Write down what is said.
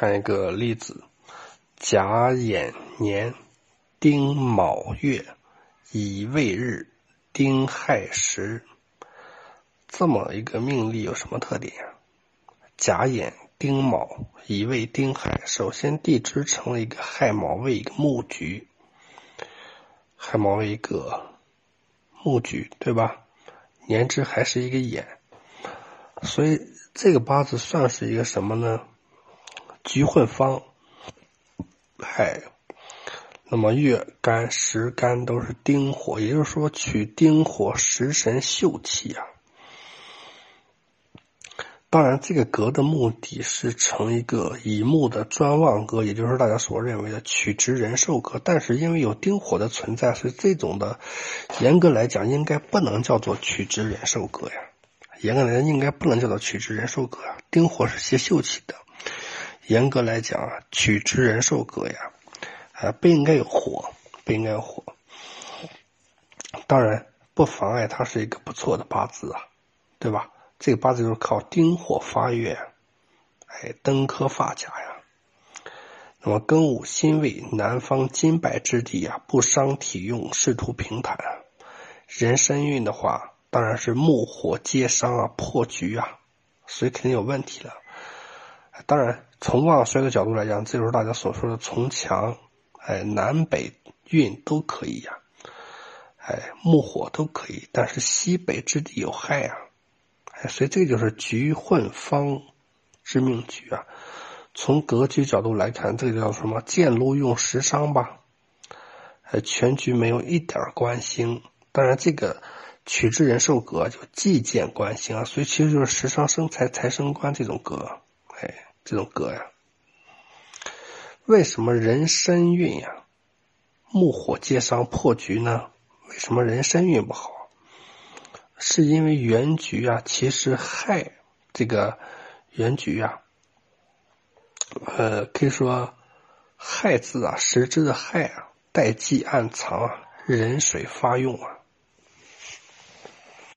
看一个例子：甲寅年丁卯月乙未日丁亥时，这么一个命例有什么特点呀？甲寅丁卯乙未丁亥，首先地支成了一个亥卯未一个木局，亥卯未一个木局，对吧？年支还是一个寅，所以这个八字算是一个什么呢？局混方，哎，那么月干时干都是丁火，也就是说取丁火食神秀气啊。当然，这个格的目的是成一个乙木的专旺格，也就是大家所认为的取直人寿格。但是因为有丁火的存在，所以这种的严格来讲应该不能叫做取直人寿格呀。严格来讲应该不能叫做取直人寿格啊。丁火是泄秀气的。严格来讲啊，取之人寿格呀，啊不应该有火，不应该有火。当然不妨碍它是一个不错的八字啊，对吧？这个八字就是靠丁火发月，哎，登科发甲呀。那么庚午辛未，南方金白之地啊，不伤体用，仕途平坦。人身运的话，当然是木火皆伤啊，破局啊，所以肯定有问题了。当然。从旺衰的角度来讲，这就是大家所说的从强，哎，南北运都可以呀，哎，木火都可以，但是西北之地有害啊，哎，所以这就是局混方之命局啊。从格局角度来看，这个叫什么？见禄用食伤吧，哎，全局没有一点关星。当然，这个取之人寿格就既见官星啊，所以其实就是食伤生财，财生官这种格，哎。这种格呀，为什么人身运呀木火皆伤破局呢？为什么人身运不好？是因为原局啊，其实亥这个原局啊，呃，可以说亥字啊，实质的亥啊，代际暗藏啊，人水发用啊。